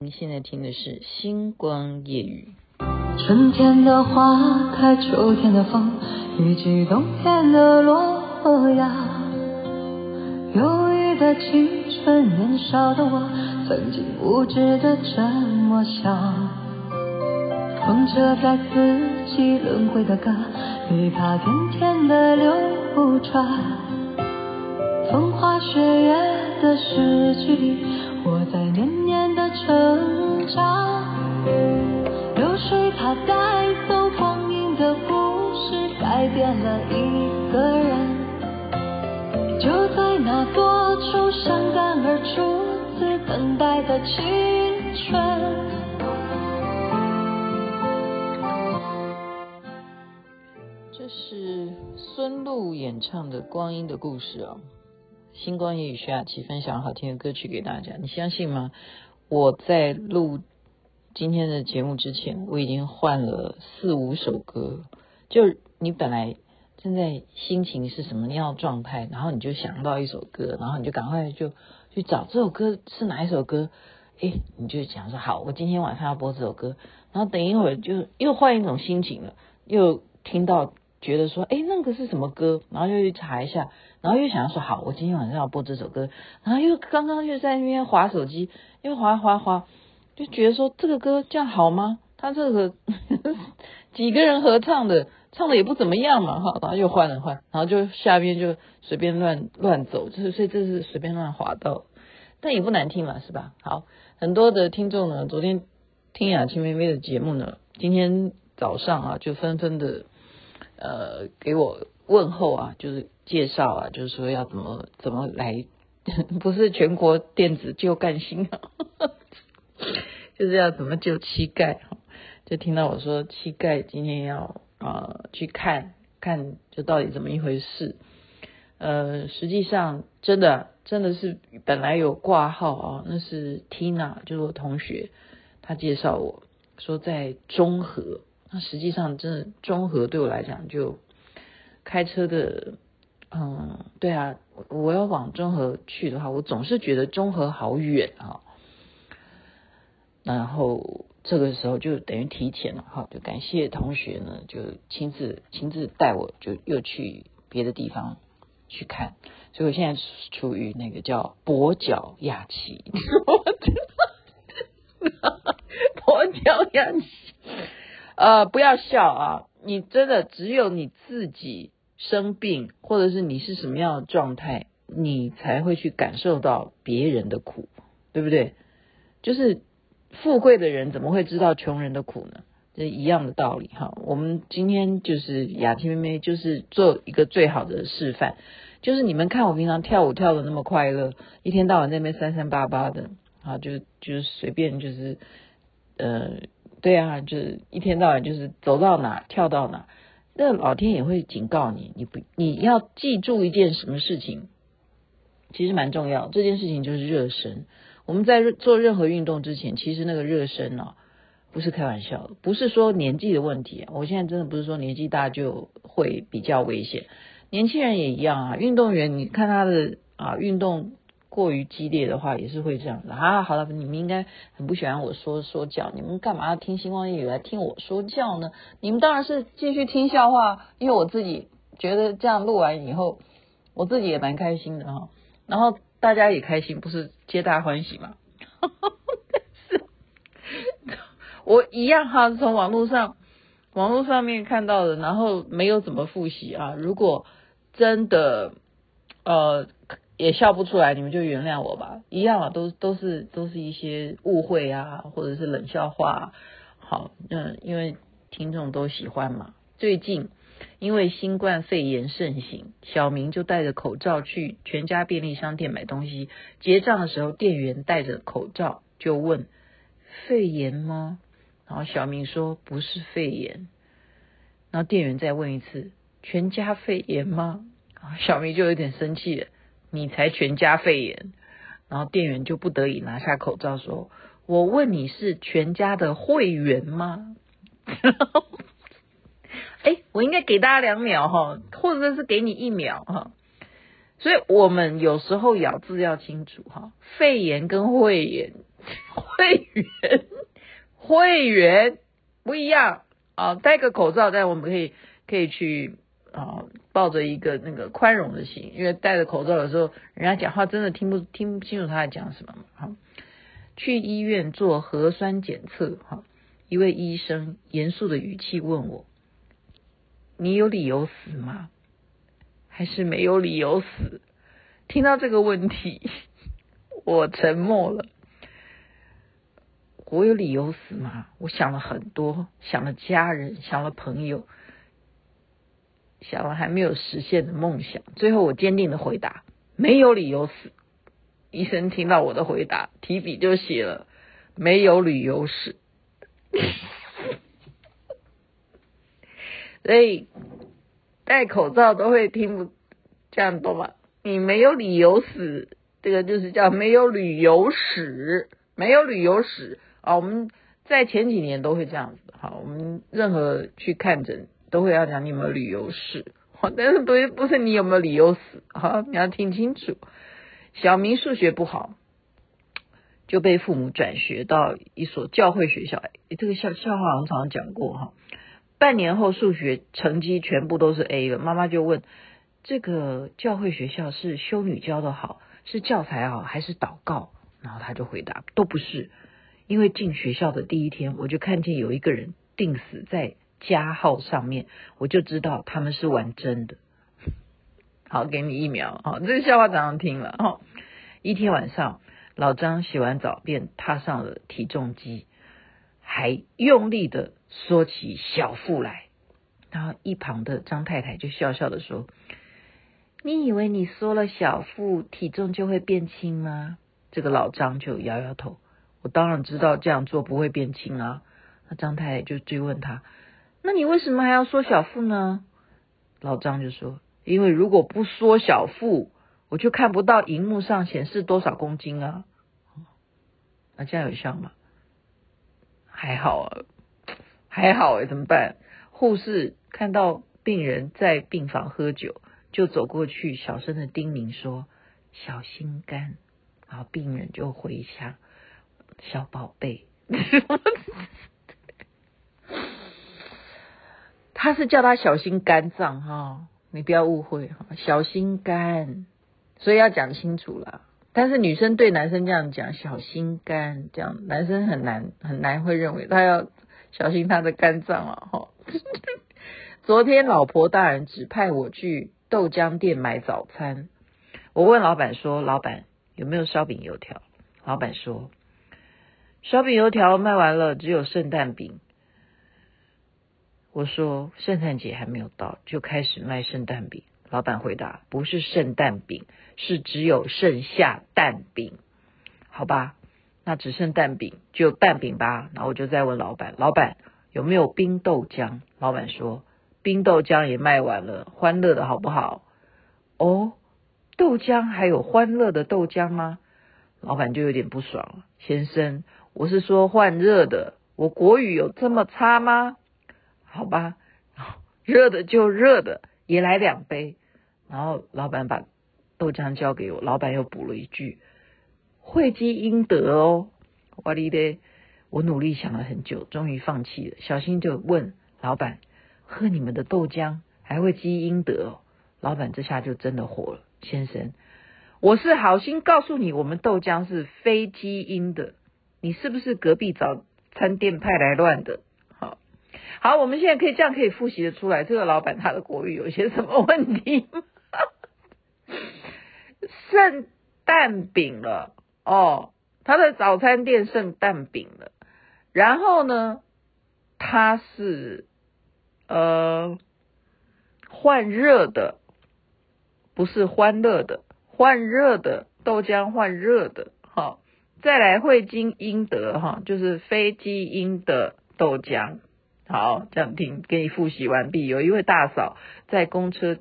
你现在听的是《星光夜语》。春天的花开，秋天的风，以及冬天的落叶。忧郁的青春，年少的我，曾经无知的这么想。风车在四季轮回的歌，里它甜甜的流传。风花雪月的诗句里，我在年年的成长。流水它带走光阴的故事，改变了一个人。就在那多愁善感而初次等待的青春。这是孙露演唱的《光阴的故事》哦。星光夜语徐雅琪分享好听的歌曲给大家，你相信吗？我在录今天的节目之前，我已经换了四五首歌。就你本来正在心情是什么样的状态，然后你就想到一首歌，然后你就赶快就去找这首歌是哪一首歌，哎，你就想说好，我今天晚上要播这首歌，然后等一会儿就又换一种心情了，又听到。觉得说，哎，那个是什么歌？然后又去查一下，然后又想要说，好，我今天晚上要播这首歌。然后又刚刚又在那边滑手机，又滑滑滑，就觉得说这个歌这样好吗？他这个呵 呵几个人合唱的，唱的也不怎么样嘛，哈。然后又换了换，然后就下边就随便乱乱走，就是所以这是随便乱滑到，但也不难听嘛，是吧？好，很多的听众呢，昨天听雅青妹妹的节目呢，今天早上啊就纷纷的。呃，给我问候啊，就是介绍啊，就是说要怎么怎么来，不是全国电子救干星啊，就是要怎么救膝盖，就听到我说膝盖今天要、呃、去看看，就到底怎么一回事。呃，实际上真的真的是本来有挂号啊，那是 Tina，就是我同学，他介绍我说在中和。那实际上，真的中和对我来讲，就开车的，嗯，对啊，我要往中和去的话，我总是觉得中和好远啊。然后这个时候就等于提前了哈，就感谢同学呢，就亲自亲自带我，就又去别的地方去看。所以我现在处于那个叫跛脚亚期，跛脚亚期。呃，不要笑啊！你真的只有你自己生病，或者是你是什么样的状态，你才会去感受到别人的苦，对不对？就是富贵的人怎么会知道穷人的苦呢？这一样的道理哈。我们今天就是雅婷妹妹，就是做一个最好的示范，就是你们看我平常跳舞跳得那么快乐，一天到晚那边三三八八的啊，就就是随便就是呃。对啊，就是一天到晚就是走到哪跳到哪，那老天也会警告你，你不你要记住一件什么事情，其实蛮重要。这件事情就是热身。我们在做任何运动之前，其实那个热身哦，不是开玩笑，不是说年纪的问题。我现在真的不是说年纪大就会比较危险，年轻人也一样啊。运动员，你看他的啊运动。过于激烈的话也是会这样的啊！好了，你们应该很不喜欢我说说教，你们干嘛要听星光夜语来听我说教呢？你们当然是继续听笑话，因为我自己觉得这样录完以后，我自己也蛮开心的哈。然后大家也开心，不是皆大欢喜吗？我一样哈，从网络上网络上面看到的，然后没有怎么复习啊。如果真的呃。也笑不出来，你们就原谅我吧，一样啊，都都是都是一些误会啊，或者是冷笑话。好，嗯，因为听众都喜欢嘛。最近因为新冠肺炎盛行，小明就戴着口罩去全家便利商店买东西，结账的时候，店员戴着口罩就问：“肺炎吗？”然后小明说：“不是肺炎。”然后店员再问一次：“全家肺炎吗？”小明就有点生气了。你才全家肺炎，然后店员就不得已拿下口罩说：“我问你是全家的会员吗？” 哎，我应该给大家两秒哈，或者是给你一秒哈。所以我们有时候咬字要清楚哈，肺炎跟会员会员，会员不一样啊！戴个口罩，但我们可以可以去啊，抱着一个那个宽容的心，因为戴着口罩的时候，人家讲话真的听不听不清楚他在讲什么嘛。好，去医院做核酸检测，哈，一位医生严肃的语气问我：“你有理由死吗？还是没有理由死？”听到这个问题，我沉默了。我有理由死吗？我想了很多，想了家人，想了朋友，想了还没有实现的梦想。最后，我坚定的回答：没有理由死。医生听到我的回答，提笔就写了：没有理由死。所以戴口罩都会听不这样懂吗？你没有理由死，这个就是叫没有旅游史，没有旅游史。啊，我们在前几年都会这样子，好，我们任何去看诊都会要讲你有没有旅游史，但是不是不是你有没有理由死，好，你要听清楚。小明数学不好，就被父母转学到一所教会学校，这个笑笑话好像常常讲过哈。半年后数学成绩全部都是 A 了，妈妈就问：这个教会学校是修女教的好，是教材好，还是祷告？然后他就回答：都不是。因为进学校的第一天，我就看见有一个人定死在加号上面，我就知道他们是玩真的。好，给你一秒。好，这个笑话早上听了。哈，一天晚上，老张洗完澡便踏上了体重机，还用力的缩起小腹来。然后一旁的张太太就笑笑的说：“你以为你缩了小腹，体重就会变轻吗？”这个老张就摇摇头。我当然知道这样做不会变轻啊。那张太太就追问他：“那你为什么还要缩小腹呢？”老张就说：“因为如果不缩小腹，我就看不到荧幕上显示多少公斤啊。”那这样有效吗？还好啊，还好哎，怎么办？护士看到病人在病房喝酒，就走过去小声的叮咛说：“小心肝。”然后病人就回想。小宝贝，他是叫他小心肝脏哈，你不要误会哈，小心肝，所以要讲清楚了。但是女生对男生这样讲，小心肝这样，男生很难很难会认为他要小心他的肝脏了哈。昨天老婆大人指派我去豆浆店买早餐，我问老板说：“老板有没有烧饼油条？”老板说。烧饼油条卖完了，只有圣诞饼。我说圣诞节还没有到，就开始卖圣诞饼。老板回答：不是圣诞饼，是只有剩下蛋饼。好吧，那只剩蛋饼，就蛋饼吧。然后我就再问老板：老板有没有冰豆浆？老板说冰豆浆也卖完了，欢乐的好不好？哦，豆浆还有欢乐的豆浆吗？老板就有点不爽了，先生。我是说换热的，我国语有这么差吗？好吧，热的就热的，也来两杯。然后老板把豆浆交给我，老板又补了一句：“会积阴德哦。”哇哩咧，我努力想了很久，终于放弃了。小心就问老板：“喝你们的豆浆还会积阴德哦？”老板这下就真的火了，先生，我是好心告诉你，我们豆浆是非积阴的。你是不是隔壁早餐店派来乱的？好，我们现在可以这样可以复习的出来，这个老板他的国语有些什么问题？剩蛋饼了哦，他的早餐店剩蛋饼了，然后呢，他是呃换热的，不是欢乐的，换热的豆浆换热的，好。再来会积阴德哈，就是非基因的豆浆。好，这样听，给你复习完毕。有一位大嫂在公车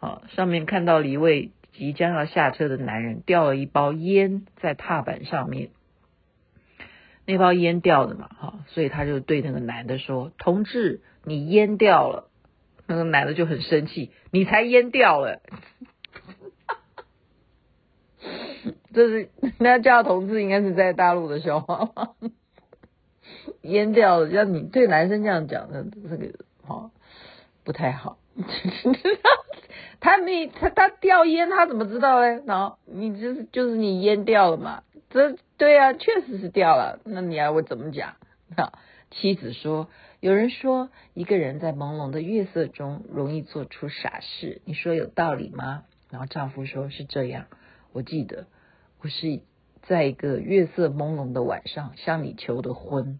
啊上面看到了一位即将要下车的男人掉了一包烟在踏板上面，那包烟掉了嘛哈，所以他就对那个男的说：“同志，你烟掉了。”那个男的就很生气：“你才烟掉了。”这是那叫同志，应该是在大陆的笑话？淹掉了，要你对男生这样讲的，这个好不太好。他没他他掉烟，他怎么知道嘞？然后你就是就是你阉掉了嘛？这对啊，确实是掉了。那你要我怎么讲？啊，妻子说，有人说一个人在朦胧的月色中容易做出傻事，你说有道理吗？然后丈夫说是这样。我记得我是在一个月色朦胧的晚上向你求的婚。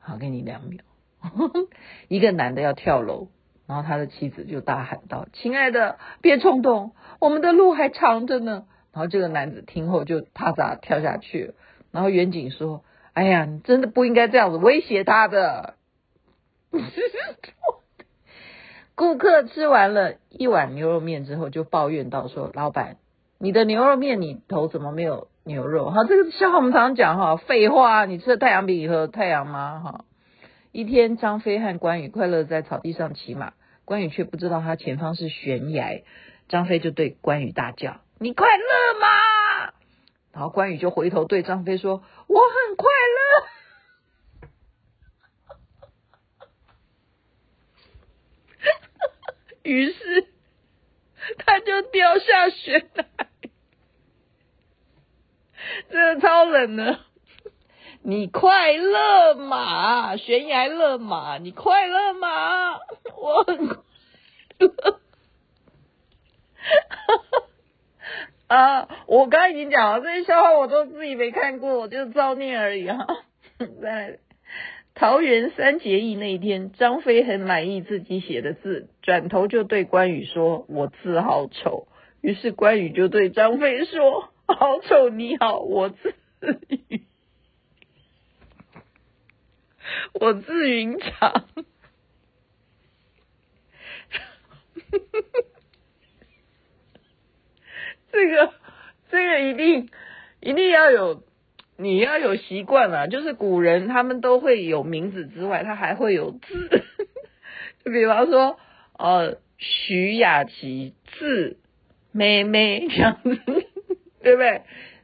好，给你两秒。一个男的要跳楼。然后他的妻子就大喊道：“亲爱的，别冲动，我们的路还长着呢。”然后这个男子听后就啪嚓跳下去。然后远景说：“哎呀，你真的不应该这样子威胁他的。”顾客吃完了一碗牛肉面之后，就抱怨道：“说老板，你的牛肉面里头怎么没有牛肉？”哈，这个笑话我们常常讲哈，废话，你吃了太阳饼以后太阳吗？哈，一天，张飞和关羽快乐在草地上骑马。关羽却不知道他前方是悬崖，张飞就对关羽大叫：“你快乐吗？”然后关羽就回头对张飞说：“我很快乐。” 于是他就掉下悬崖，真的超冷的。你快乐吗？悬崖勒马，你快乐吗？我很快乐。啊！我刚刚已经讲了，这些笑话我都自己没看过，我就照念而已哈。在桃园三结义那一天，张飞很满意自己写的字，转头就对关羽说：“我字好丑。”于是关羽就对张飞说：“好丑，你好，我字羽。”我字云长，这个这个一定一定要有，你要有习惯啊。就是古人他们都会有名字之外，他还会有字。就比方说，呃，徐雅琪字妹妹这样子，对不对？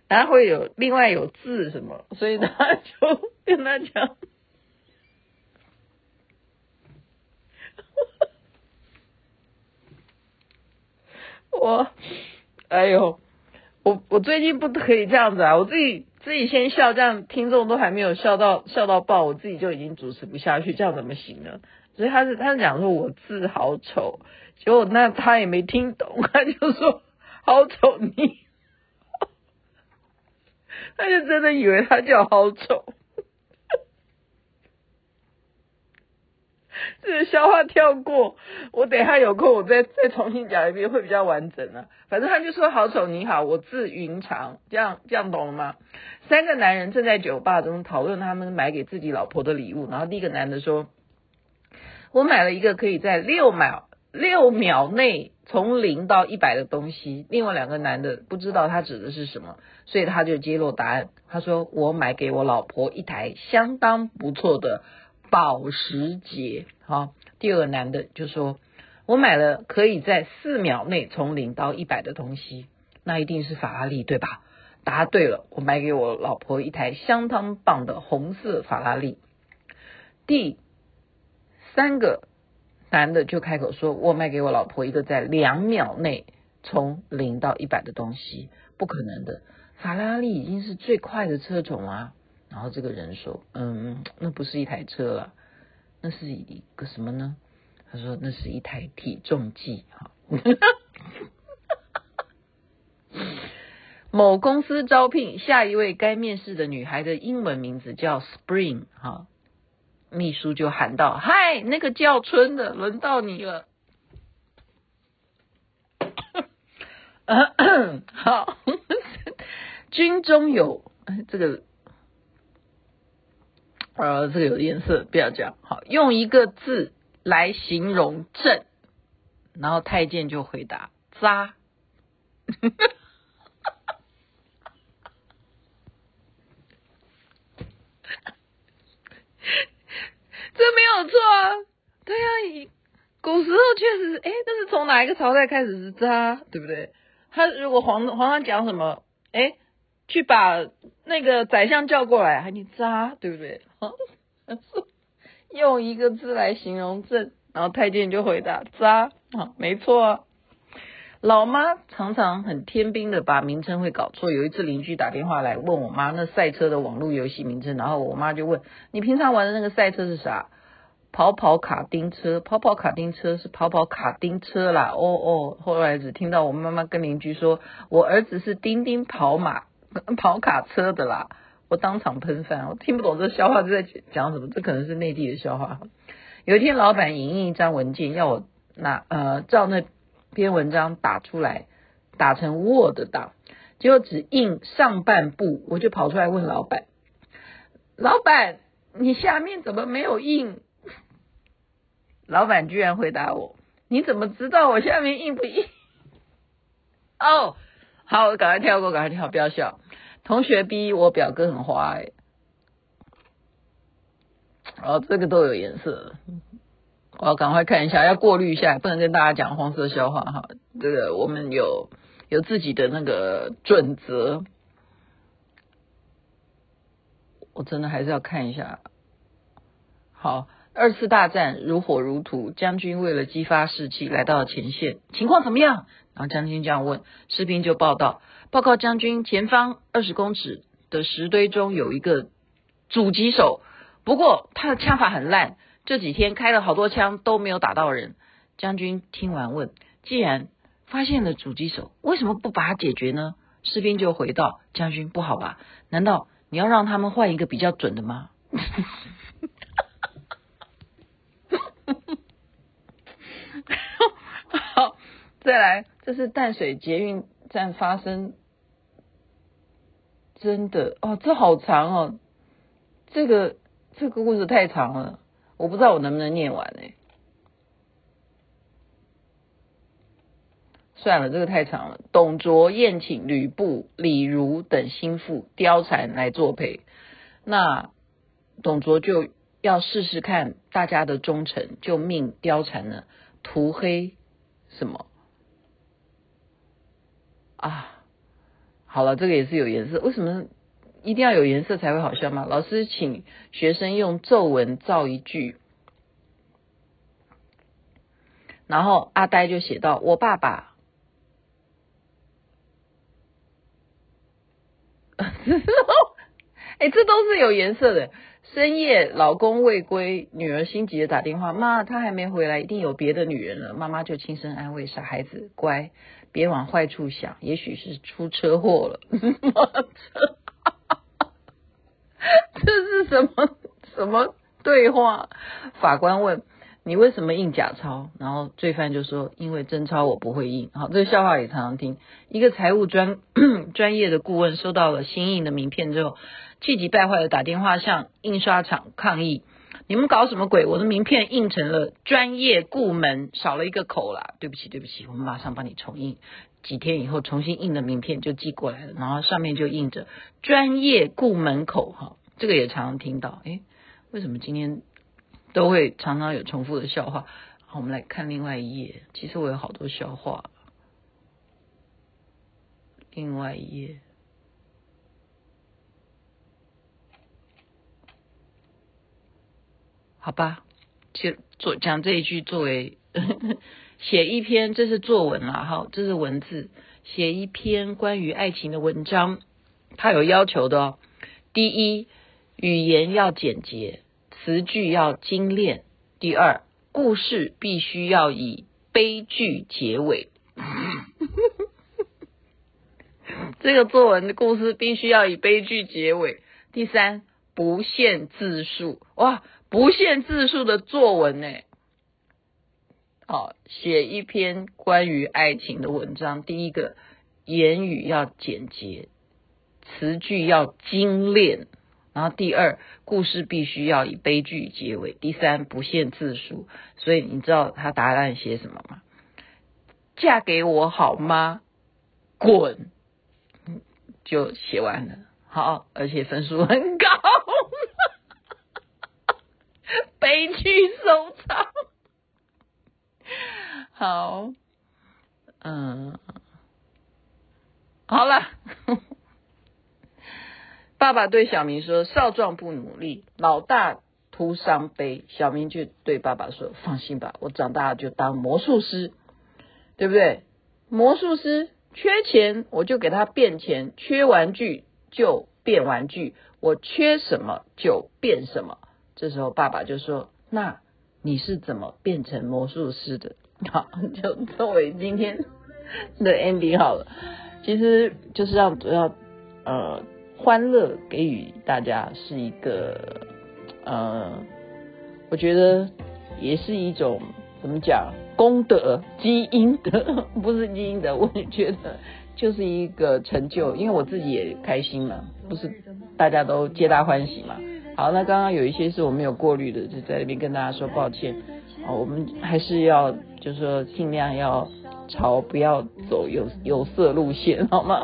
然后会有另外有字什么，所以他就 跟他讲。我，哎呦，我我最近不可以这样子啊！我自己自己先笑，这样听众都还没有笑到笑到爆，我自己就已经主持不下去，这样怎么行呢？所以他是他是讲说我字好丑，结果那他也没听懂，他就说好丑你，他就真的以为他叫好丑。这个笑话跳过，我等一下有空我再再重新讲一遍，会比较完整啊。反正他就说好丑，你好，我字云长，这样这样懂了吗？三个男人正在酒吧中讨论他们买给自己老婆的礼物，然后第一个男的说：“我买了一个可以在六秒六秒内从零到一百的东西。”另外两个男的不知道他指的是什么，所以他就揭露答案。他说：“我买给我老婆一台相当不错的。”保时捷，好，第二个男的就说：“我买了可以在四秒内从零到一百的东西，那一定是法拉利，对吧？”答对了，我买给我老婆一台相当棒的红色法拉利。第三个男的就开口说：“我卖给我老婆一个在两秒内从零到一百的东西，不可能的，法拉利已经是最快的车种啊。”然后这个人说：“嗯，那不是一台车了，那是一个什么呢？”他说：“那是一台体重计。”哈，某公司招聘下一位该面试的女孩的英文名字叫 Spring。哈，秘书就喊道：“嗨，那个叫春的，轮到你了。”好，军中有这个。呃，这个有颜色，不要讲。好，用一个字来形容朕，然后太监就回答：渣。这没有错啊，对啊，古时候确实，哎，那是从哪一个朝代开始是渣，对不对？他如果皇皇上讲什么，哎，去把那个宰相叫过来，你渣，对不对？用一个字来形容朕，然后太监就回答渣，啊，没错啊。老妈常常很天兵的把名称会搞错。有一次邻居打电话来问我妈那赛车的网络游戏名称，然后我妈就问：“你平常玩的那个赛车是啥？”“跑跑卡丁车。”“跑跑卡丁车是跑跑卡丁车啦。”“哦哦。”后来只听到我妈妈跟邻居说：“我儿子是叮叮跑马 跑卡车的啦。”我当场喷饭，我听不懂这笑话是在讲什么，这可能是内地的笑话。有一天，老板影印一张文件，要我拿呃照那。篇文章打出来，打成 Word 档，结果只印上半部，我就跑出来问老板：“老板，你下面怎么没有印？”老板居然回答我：“你怎么知道我下面印不印？”哦，好，我赶快跳过，赶快跳，不要笑。同学逼我表哥很花哎，哦，这个都有颜色。我要赶快看一下，要过滤一下，不能跟大家讲黄色笑话哈。这个我们有有自己的那个准则，我真的还是要看一下。好，二次大战如火如荼，将军为了激发士气，来到了前线，情况怎么样？然后将军这样问，士兵就报道：报告将军，前方二十公尺的石堆中有一个狙击手，不过他的枪法很烂。这几天开了好多枪都没有打到人。将军听完问：“既然发现了狙击手，为什么不把他解决呢？”士兵就回道：“将军不好吧？难道你要让他们换一个比较准的吗？” 好，再来，这是淡水捷运站发生，真的哦，这好长哦，这个这个故事太长了。我不知道我能不能念完呢？算了，这个太长了。董卓宴请吕布、李儒等心腹貂蝉来作陪，那董卓就要试试看大家的忠诚，就命貂蝉呢涂黑什么啊？好了，这个也是有颜色，为什么？一定要有颜色才会好笑吗？老师请学生用皱文造一句，然后阿呆就写到：“我爸爸。”哎，这都是有颜色的。深夜，老公未归，女儿心急的打电话：“妈，他还没回来，一定有别的女人了。”妈妈就轻声安慰：“傻孩子，乖，别往坏处想，也许是出车祸了。”这是什么什么对话？法官问：“你为什么印假钞？”然后罪犯就说：“因为真钞我不会印。”好，这个笑话也常常听。一个财务专 专业的顾问收到了新印的名片之后，气急败坏的打电话向印刷厂抗议：“你们搞什么鬼？我的名片印成了专业顾门，少了一个口啦！对不起，对不起，我们马上帮你重印。”几天以后，重新印的名片就寄过来了，然后上面就印着“专业顾门口”哈。这个也常常听到，诶，为什么今天都会常常有重复的笑话？好，我们来看另外一页。其实我有好多笑话。另外一页，好吧，就做讲这一句作为 写一篇，这是作文啦，哈，这是文字，写一篇关于爱情的文章，它有要求的哦。第一。语言要简洁，词句要精炼。第二，故事必须要以悲剧结尾。这个作文的故事必须要以悲剧结尾。第三，不限字数。哇，不限字数的作文呢？好，写一篇关于爱情的文章。第一个，言语要简洁，词句要精炼。然后第二，故事必须要以悲剧结尾。第三，不限字数。所以你知道他答案写什么吗？嫁给我好吗？滚！就写完了。好，而且分数很高。悲剧收场。好，嗯，好了，爸爸对小明说：“少壮不努力，老大徒伤悲。”小明就对爸爸说：“放心吧，我长大了就当魔术师，对不对？魔术师缺钱，我就给他变钱；缺玩具就变玩具，我缺什么就变什么。”这时候爸爸就说：“那你是怎么变成魔术师的？”好，就作为今天的 ending 好了。其实就是让主要呃。欢乐给予大家是一个，呃，我觉得也是一种怎么讲功德积阴德，不是积阴德，我也觉得就是一个成就，因为我自己也开心嘛，不是大家都皆大欢喜嘛。好，那刚刚有一些是我没有过滤的，就在那边跟大家说抱歉。啊，我们还是要就是说尽量要朝不要走有有色路线，好吗？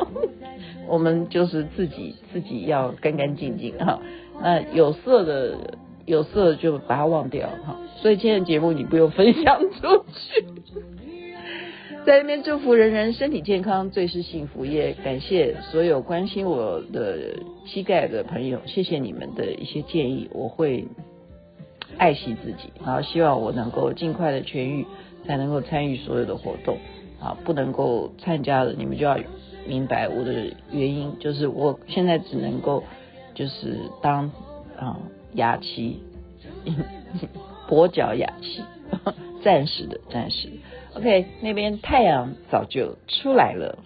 我们就是自己自己要干干净净哈，那有色的有色就把它忘掉哈。所以今天的节目你不用分享出去，在那边祝福人人身体健康，最是幸福。也感谢所有关心我的膝盖的朋友，谢谢你们的一些建议，我会爱惜自己，然后希望我能够尽快的痊愈，才能够参与所有的活动啊，不能够参加的你们就要。明白我的原因，就是我现在只能够就是当啊哑妻，跛脚哑妻，暂时的，暂时。OK，那边太阳早就出来了。